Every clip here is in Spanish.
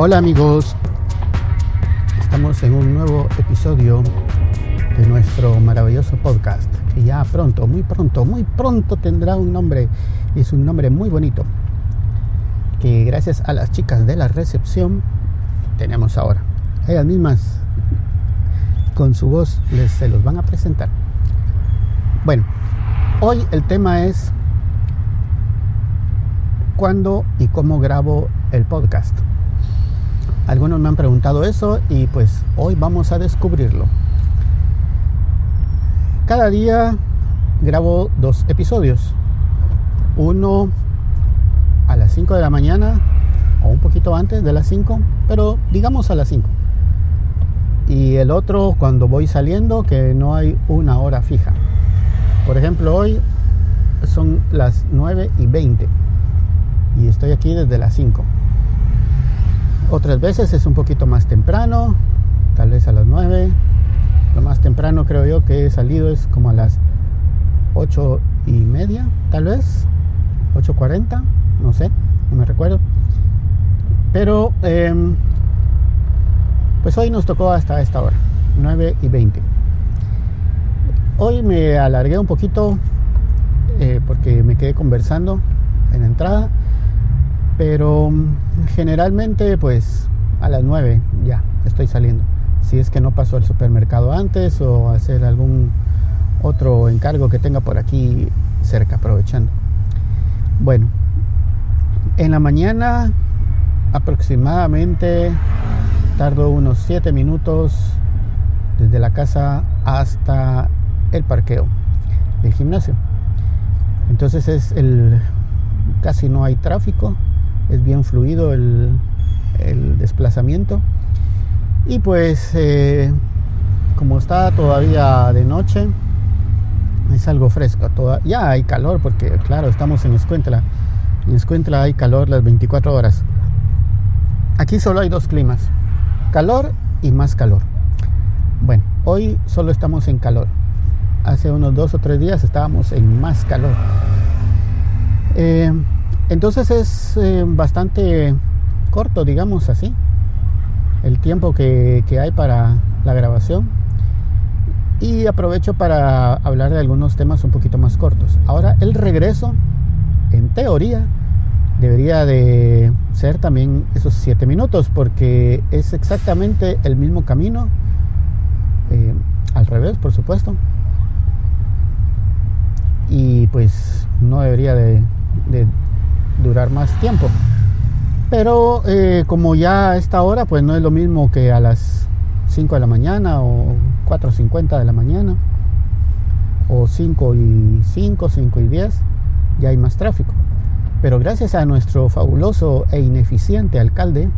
Hola, amigos. Estamos en un nuevo episodio de nuestro maravilloso podcast, que ya pronto, muy pronto, muy pronto tendrá un nombre. Y es un nombre muy bonito, que gracias a las chicas de la recepción tenemos ahora. Ellas mismas, con su voz, les, se los van a presentar. Bueno, hoy el tema es cuándo y cómo grabo el podcast. Algunos me han preguntado eso y pues hoy vamos a descubrirlo. Cada día grabo dos episodios. Uno a las 5 de la mañana o un poquito antes de las 5, pero digamos a las 5. Y el otro cuando voy saliendo que no hay una hora fija. Por ejemplo, hoy son las 9 y 20 y estoy aquí desde las 5. Otras veces es un poquito más temprano, tal vez a las 9. Lo más temprano creo yo que he salido es como a las 8 y media, tal vez. 8.40, no sé, no me recuerdo. Pero em, pues hoy nos tocó hasta esta hora, 9 y 20. Hoy me alargué un poquito eh, porque me quedé conversando en entrada pero generalmente pues a las 9 ya estoy saliendo. Si es que no paso al supermercado antes o hacer algún otro encargo que tenga por aquí cerca, aprovechando. Bueno, en la mañana aproximadamente tardo unos 7 minutos desde la casa hasta el parqueo del gimnasio. Entonces es el casi no hay tráfico es bien fluido el, desplazamiento. Y pues eh, como está todavía de noche, es algo fresco. Toda, ya hay calor porque claro, estamos en Escuentla. En Escuentla hay calor las 24 horas. Aquí solo hay dos climas, calor y más calor. Bueno, hoy solo estamos en calor. Hace unos dos o tres días estábamos en más calor. Eh, entonces es eh, bastante corto, digamos así, el tiempo que, hay para la grabación. Y aprovecho para hablar de algunos temas un poquito más cortos. Ahora, el regreso, en teoría, debería de ser también esos siete minutos, porque es exactamente el mismo camino, eh, al revés, por supuesto. Y pues no debería de durar más tiempo. Pero eh, como ya a esta hora, pues no es lo mismo que a las 5 de la mañana o 4.50 de la mañana o 5 y 5, 5 y 10, ya hay más tráfico. Pero gracias a nuestro fabuloso e ineficiente alcalde,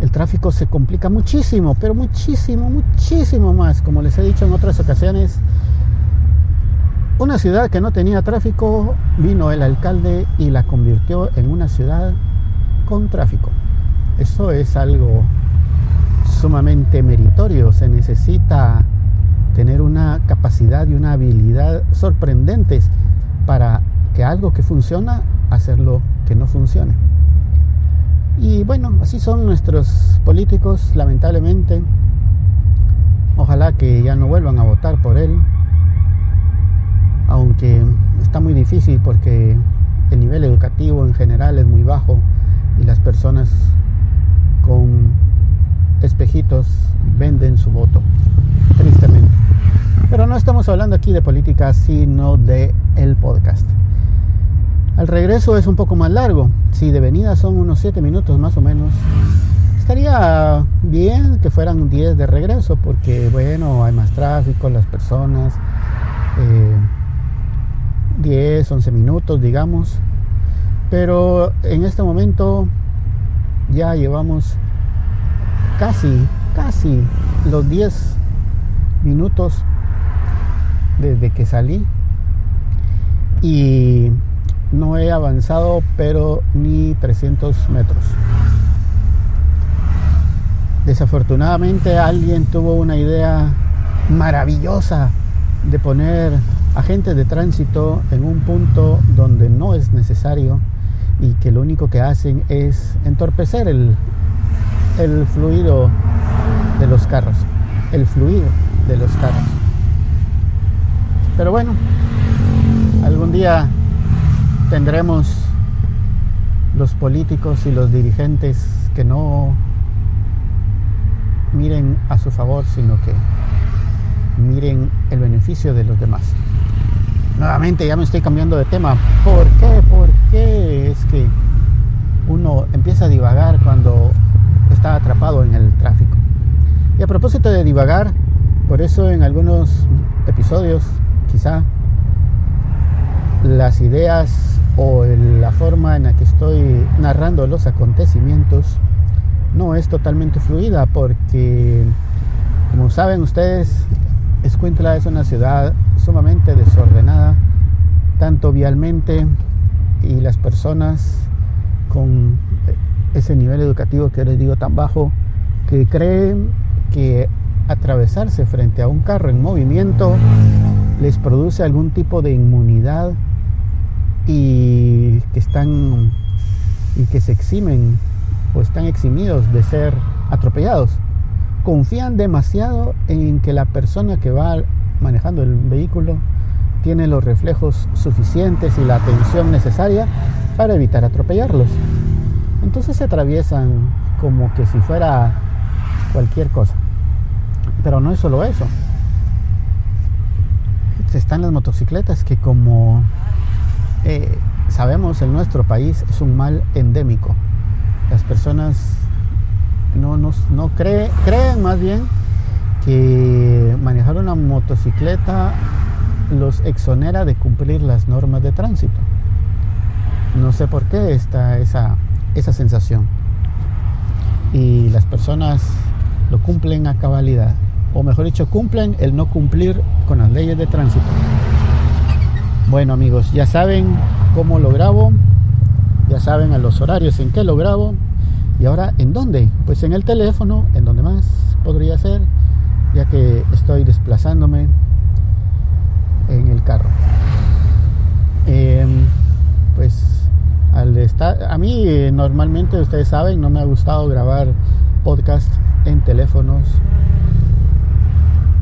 el tráfico se complica muchísimo, pero muchísimo, muchísimo más. Como les he dicho en otras ocasiones, una ciudad que no tenía tráfico, vino el alcalde y la convirtió en una ciudad con tráfico. Eso es algo sumamente meritorio. Se necesita tener una capacidad y una habilidad sorprendentes para que algo que funciona, hacerlo que no funcione. Y bueno, así son nuestros políticos, lamentablemente. Ojalá que ya no vuelvan a votar por él, aunque está muy difícil porque el nivel educativo en general es muy bajo y las personas con espejitos venden su voto, tristemente. Pero no estamos hablando aquí de política, sino de el podcast. Al regreso es un poco más largo, si de venida son unos 7 minutos más o menos. Estaría bien que fueran 10 de regreso porque bueno, hay más tráfico, las personas... Eh, 10, 11 minutos, digamos. Pero en este momento ya llevamos casi, casi los 10 minutos desde que salí y no he avanzado pero ni 300 metros. Desafortunadamente alguien tuvo una idea maravillosa de poner agentes de tránsito en un punto donde no es necesario y que lo único que hacen es entorpecer el, el fluido de los carros, el fluido de los carros. Pero bueno, algún día tendremos los políticos y los dirigentes que no miren a su favor, sino que miren el beneficio de los demás. Nuevamente ya me estoy cambiando de tema. ¿Por qué? ¿Por qué es que uno empieza a divagar cuando está atrapado en el tráfico? Y a propósito de divagar, por eso en algunos episodios quizá las ideas o la forma en la que estoy narrando los acontecimientos no es totalmente fluida porque como saben ustedes Es una ciudad sumamente desordenada, tanto vialmente y las personas con ese nivel educativo que les digo tan bajo, que creen que atravesarse frente a un carro en movimiento les produce algún tipo de inmunidad y que están y que se eximen o están eximidos de ser atropellados confían demasiado en que la persona que va manejando el vehículo tiene los reflejos suficientes y la atención necesaria para evitar atropellarlos. Entonces se atraviesan como que si fuera cualquier cosa. Pero no es solo eso. Están las motocicletas que como eh, sabemos en nuestro país es un mal endémico. Las personas no, no, no cree, creen más bien que manejar una motocicleta los exonera de cumplir las normas de tránsito. No sé por qué está esa, esa sensación. Y las personas lo cumplen a cabalidad. O mejor dicho, cumplen el no cumplir con las leyes de tránsito. Bueno amigos, ya saben cómo lo grabo. Ya saben a los horarios en que lo grabo. ¿Y ahora en dónde? Pues en el teléfono, en donde más podría ser, ya que estoy desplazándome en el carro. Em, pues al estar, a mí normalmente ustedes saben, no me ha gustado grabar podcast en teléfonos,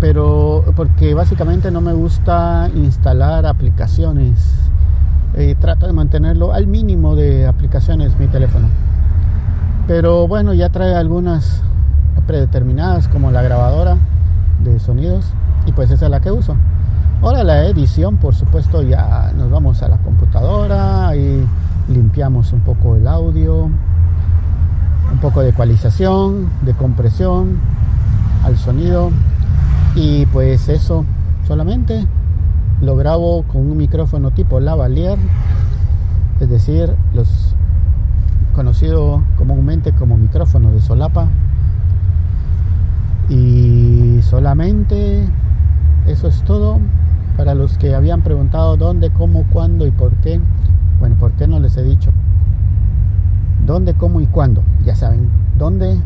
pero porque básicamente no me gusta instalar aplicaciones. Eh, trato de mantenerlo al mínimo de aplicaciones mi teléfono pero bueno, ya trae algunas predeterminadas como la grabadora de sonidos y pues esa es la que uso. Ahora la edición, por supuesto, ya nos vamos a la computadora y limpiamos un poco el audio, un poco de ecualización, de compresión al sonido y pues eso solamente lo grabo con un micrófono tipo lavalier, es decir, los conocido comúnmente como micrófono de solapa. Y solamente eso es todo. Para los que habían preguntado dónde, cómo, cuándo y por qué. Bueno, ¿por qué no les he dicho? ¿Dónde, cómo y cuándo? Ya saben, ¿dónde,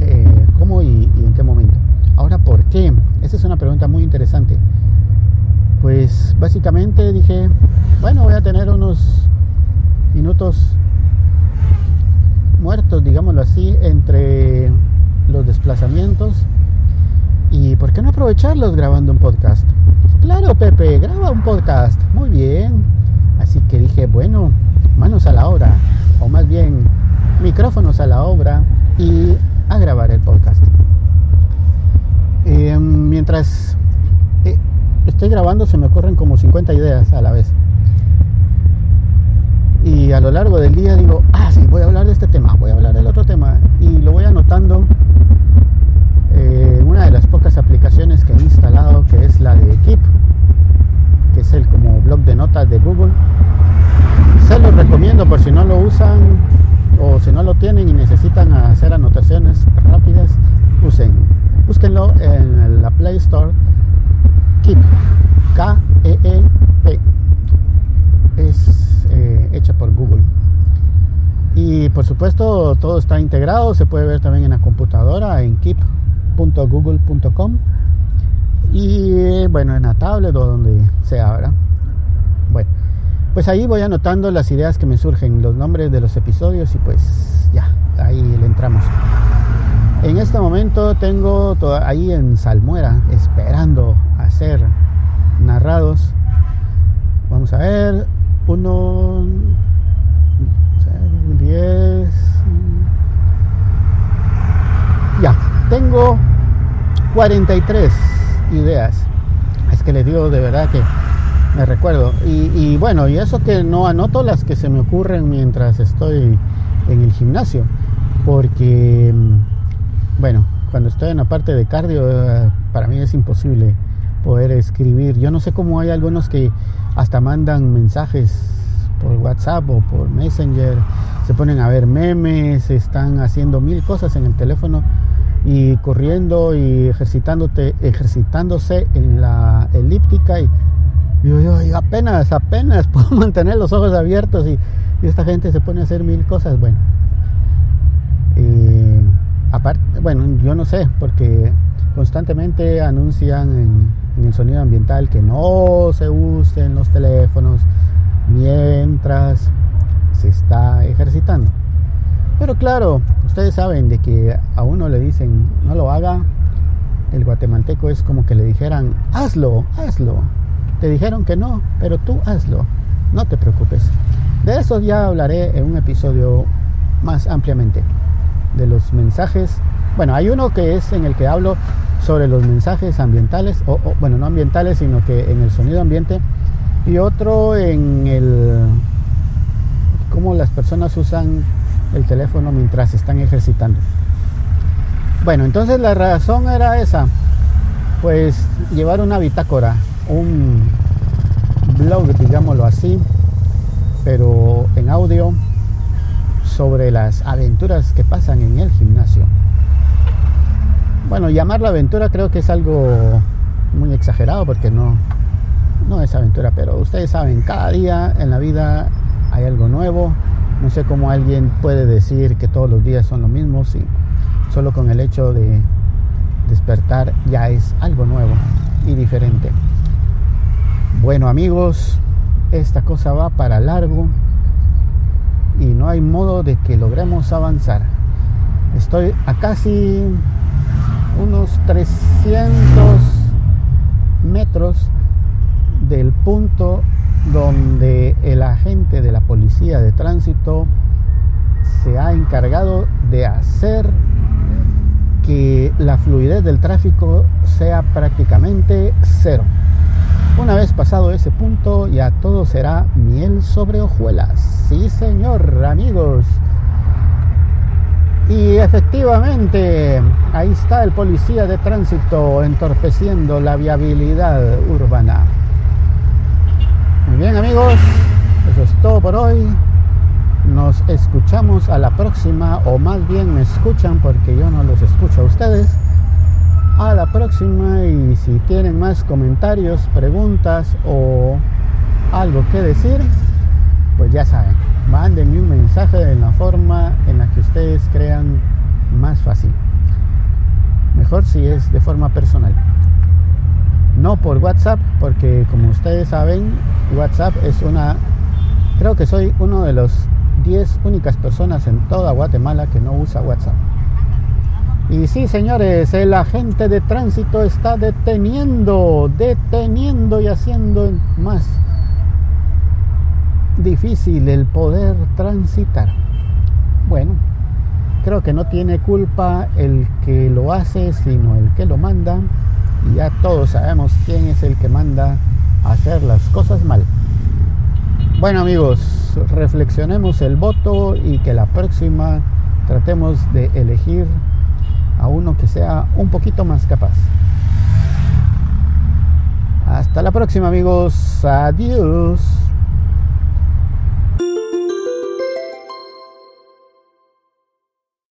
eh, cómo y, y en qué momento? Ahora, ¿por qué? Esa es una pregunta muy interesante. Pues básicamente dije, bueno, voy a tener unos minutos muertos, digámoslo así, entre los desplazamientos. ¿Y por qué no aprovecharlos grabando un podcast? Claro, Pepe, graba un podcast. Muy bien. Así que dije, bueno, manos a la obra, o más bien micrófonos a la obra y a grabar el podcast. Eh, mientras eh, estoy grabando se me ocurren como 50 ideas a la vez. Y a lo largo del día digo, ah, sí, voy a hablar de este tema, voy a hablar del otro tema. Y lo voy anotando en eh, una de las pocas aplicaciones que he instalado, que es la de Keep, que es el como blog de notas de Google. Se los recomiendo por si no lo usan o si no lo tienen y necesitan hacer anotaciones rápidas, usen. Búsquenlo en la Play Store. Keep. K-E-E-P. Es eh, hecha por Google. Y por supuesto todo está integrado, se puede ver también en la computadora en keep.google.com y bueno, en la tablet o donde sea, ahora Bueno, pues ahí voy anotando las ideas que me surgen, los nombres de los episodios y pues ya, ahí le entramos. En este momento tengo ahí en Salmuera esperando a ser narrados. Vamos a ver, uno, 10, ya, tengo 43 ideas. Es que les digo de verdad que me recuerdo. Y, bueno, y eso que no anoto las que se me ocurren mientras estoy en el gimnasio. Porque, mm, bueno, cuando estoy en la parte de cardio, eh, para mí es imposible poder escribir. Yo no sé cómo hay algunos que hasta mandan mensajes por WhatsApp o por Messenger, se ponen a ver memes, están haciendo mil cosas en el teléfono y corriendo y ejercitándote, ejercitándose en la elíptica y, yo, apenas, apenas puedo mantener los ojos abiertos y, esta gente se pone a hacer mil cosas. Bueno, eh, aparte, bueno, yo no sé, porque constantemente anuncian en, el sonido ambiental que no se usen los teléfonos mientras se está ejercitando. Pero claro, ustedes saben de que a uno le dicen no lo haga, el guatemalteco es como que le dijeran hazlo, hazlo. Te dijeron que no, pero tú hazlo, no te preocupes. De eso ya hablaré en un episodio más ampliamente, de los mensajes. Bueno, hay uno que es en el que hablo sobre los mensajes ambientales, o, bueno, no ambientales, sino que en el sonido ambiente, y otro en el cómo las personas usan el teléfono mientras están ejercitando. Bueno, entonces la razón era esa, pues llevar una bitácora, un blog, digámoslo así, pero en audio sobre las aventuras que pasan en el gimnasio. Bueno, llamarlo aventura creo que es algo muy exagerado porque no, no es aventura, pero ustedes saben, cada día en la vida hay algo nuevo. No sé cómo alguien puede decir que todos los días son lo mismo, si solo con el hecho de despertar ya es algo nuevo y diferente. Bueno amigos, esta cosa va para largo y no hay modo de que logremos avanzar. Estoy a casi unos 300 metros del punto donde el agente de la policía de tránsito se ha encargado de hacer que la fluidez del tráfico sea prácticamente cero. Una vez pasado ese punto, ya todo será miel sobre hojuelas. Sí, señor, amigos. Y efectivamente, ahí está el policía de tránsito entorpeciendo la viabilidad urbana. Muy bien amigos, eso es todo por hoy. Nos escuchamos a la próxima, o más bien me escuchan porque yo no los escucho a ustedes. A la próxima y si tienen más comentarios, preguntas o algo que decir, pues ya saben, mándenme un mensaje en la forma en la que ustedes crean más fácil. Mejor si es de forma personal no por WhatsApp, porque como ustedes saben, WhatsApp es una, creo que soy uno de los 10 únicas personas en toda Guatemala que no usa WhatsApp. Y sí, señores, el agente de tránsito está deteniendo, deteniendo y haciendo más difícil el poder transitar. Bueno, creo que no tiene culpa el que lo hace, sino el que lo manda ya todos sabemos quién es el que manda hacer las cosas mal. Bueno amigos, reflexionemos el voto y que la próxima tratemos de elegir a uno que sea un poquito más capaz. Hasta la próxima amigos, adiós.